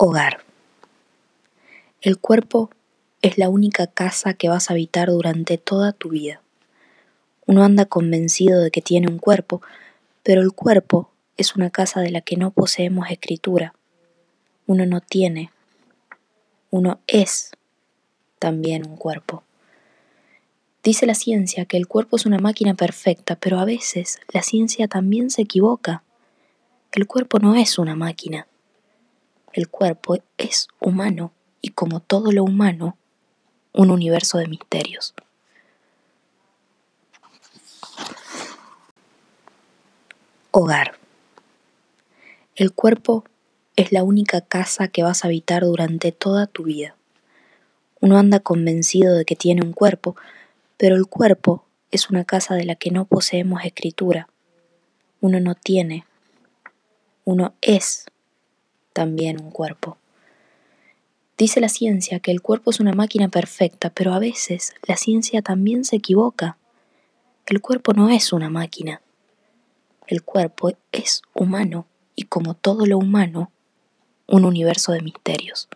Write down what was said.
Hogar. El cuerpo es la única casa que vas a habitar durante toda tu vida. Uno anda convencido de que tiene un cuerpo, pero el cuerpo es una casa de la que no poseemos escritura. Uno no tiene, uno es también un cuerpo. Dice la ciencia que el cuerpo es una máquina perfecta, pero a veces la ciencia también se equivoca. El cuerpo no es una máquina el cuerpo es humano y como todo lo humano, un universo de misterios. Hogar. El cuerpo es la única casa que vas a habitar durante toda tu vida. Uno anda convencido de que tiene un cuerpo, pero el cuerpo es una casa de la que no poseemos escritura. Uno no tiene, uno es también un cuerpo. Dice la ciencia que el cuerpo es una máquina perfecta, pero a veces la ciencia también se equivoca. El cuerpo no es una máquina. El cuerpo es humano y como todo lo humano, un universo de misterios.